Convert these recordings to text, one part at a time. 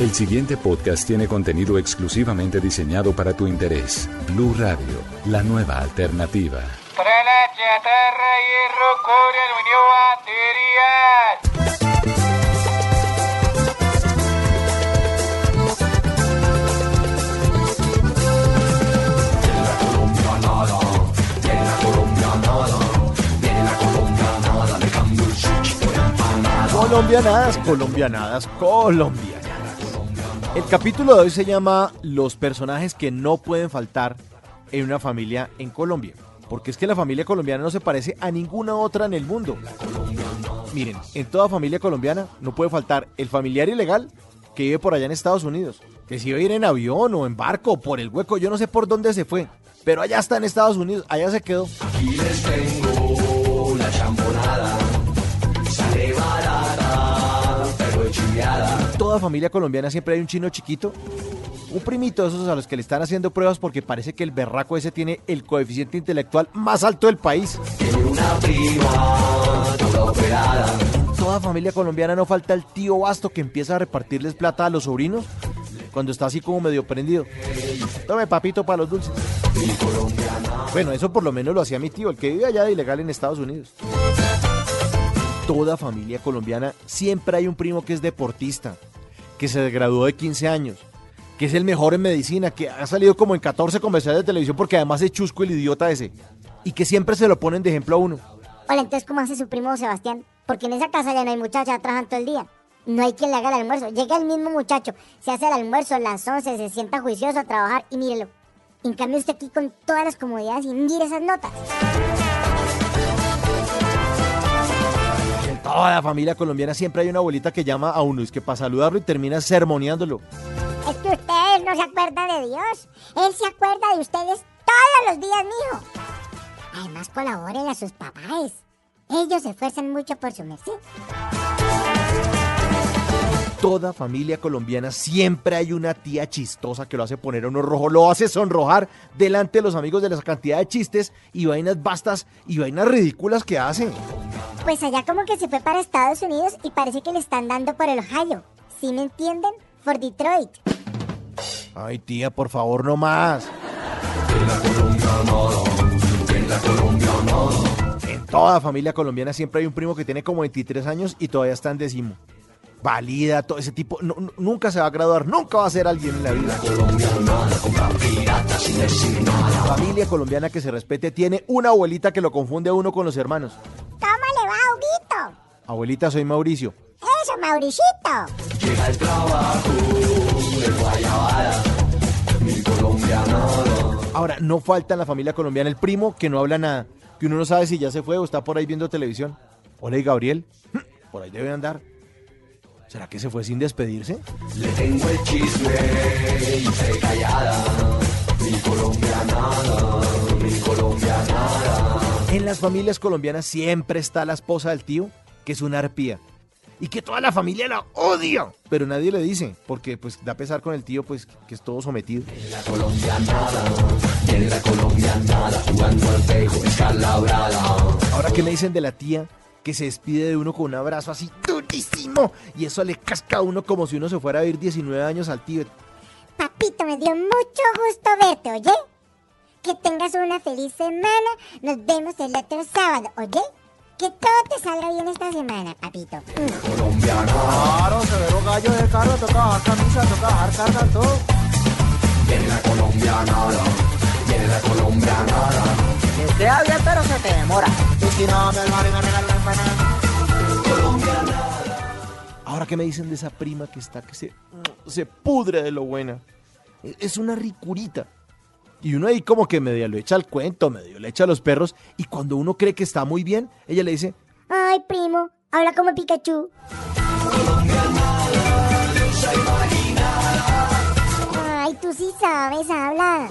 El siguiente podcast tiene contenido exclusivamente diseñado para tu interés. Blue Radio, la nueva alternativa. Hierro, cobre, aluminio, baterías. Colombianadas, colombianadas, colombianadas. El capítulo de hoy se llama Los personajes que no pueden faltar en una familia en Colombia. Porque es que la familia colombiana no se parece a ninguna otra en el mundo. Miren, en toda familia colombiana no puede faltar el familiar ilegal que vive por allá en Estados Unidos. Que si va a ir en avión o en barco por el hueco, yo no sé por dónde se fue. Pero allá está en Estados Unidos, allá se quedó. En toda familia colombiana siempre hay un chino chiquito. Un primito de esos a los que le están haciendo pruebas porque parece que el berraco ese tiene el coeficiente intelectual más alto del país. En toda familia colombiana no falta el tío Basto que empieza a repartirles plata a los sobrinos cuando está así como medio prendido. Tome papito para los dulces. Bueno, eso por lo menos lo hacía mi tío, el que vive allá de ilegal en Estados Unidos. Toda familia colombiana siempre hay un primo que es deportista, que se graduó de 15 años, que es el mejor en medicina, que ha salido como en 14 comerciales de televisión porque además es chusco el idiota ese, y que siempre se lo ponen de ejemplo a uno. Hola, entonces, ¿cómo hace su primo Sebastián? Porque en esa casa ya no hay muchacha, trabajan todo el día. No hay quien le haga el almuerzo. Llega el mismo muchacho, se hace el almuerzo a las 11, se sienta juicioso a trabajar y mírelo. En cambio, usted aquí con todas las comodidades y mire esas notas. Toda la familia colombiana siempre hay una abuelita que llama a uno, es que para saludarlo y termina sermoneándolo. Es que ustedes no se acuerdan de Dios. Él se acuerda de ustedes todos los días, mijo. Además, colaboren a sus papás. Ellos se esfuerzan mucho por su merced. toda familia colombiana siempre hay una tía chistosa que lo hace poner a uno rojo, lo hace sonrojar delante de los amigos de la cantidad de chistes y vainas bastas y vainas ridículas que hace. Pues allá como que se fue para Estados Unidos y parece que le están dando por el Ohio. ¿Sí me entienden? Por Detroit. Ay, tía, por favor, no más. En toda familia colombiana siempre hay un primo que tiene como 23 años y todavía está en décimo. Valida, todo ese tipo. no- no- nunca se va a graduar, nunca va a ser alguien en la vida. La familia colombiana que se respete tiene una abuelita que lo confunde a uno con los hermanos. Abuelita, soy Mauricio. Eso, Mauricito. Ahora, no falta en la familia colombiana el primo que no habla nada, que uno no sabe si ya se fue o está por ahí viendo televisión. Hola, y Gabriel, por ahí debe andar. ¿Será que se fue sin despedirse? En las familias colombianas siempre está la esposa del tío, que es una arpía. Y que toda la familia la odia. Pero nadie le dice, porque pues da pesar con el tío, pues que es todo sometido. Ahora, ¿qué me dicen de la tía que se despide de uno con un abrazo así durísimo? Y eso le casca a uno como si uno se fuera a vivir 19 años al tío. Papito, me dio mucho gusto verte, ¿oye? Que tengas una feliz semana. Nos vemos el otro sábado, ¿oye? Que todo te salga bien esta semana, papito. Mm. Claro, severo gallo de carro, toca bajar camisa, toca bajar carga, todo. Que queda bien, pero se te demora. Y si no, me me empanada. Ahora, ¿qué me dicen de esa prima que está que se, se pudre de lo buena? Es una ricurita. Y uno ahí como que medio le echa el cuento, medio le echa a los perros. Y cuando uno cree que está muy bien, ella le dice, Ay, primo, habla como Pikachu. Colombia me habla.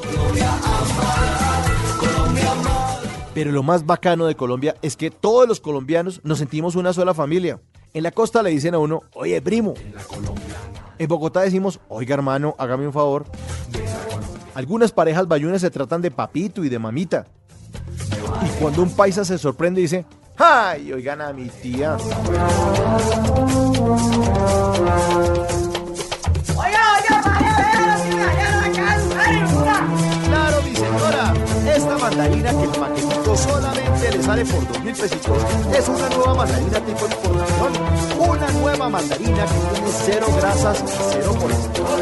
Pero lo más bacano de Colombia es que todos los colombianos nos sentimos una sola familia. En la costa le dicen a uno, oye primo. En Bogotá decimos, oiga hermano, hágame un favor. Algunas parejas bayunas se tratan de papito y de mamita. Y cuando un paisa se sorprende dice, ¡ay! Oigan a mi tía. Claro, mi señora. Esta mandarina que el paquetito solamente le sale por dos mil pesitos es una nueva mandarina tipo importación. Una nueva mandarina que tiene cero grasas y cero colesterol.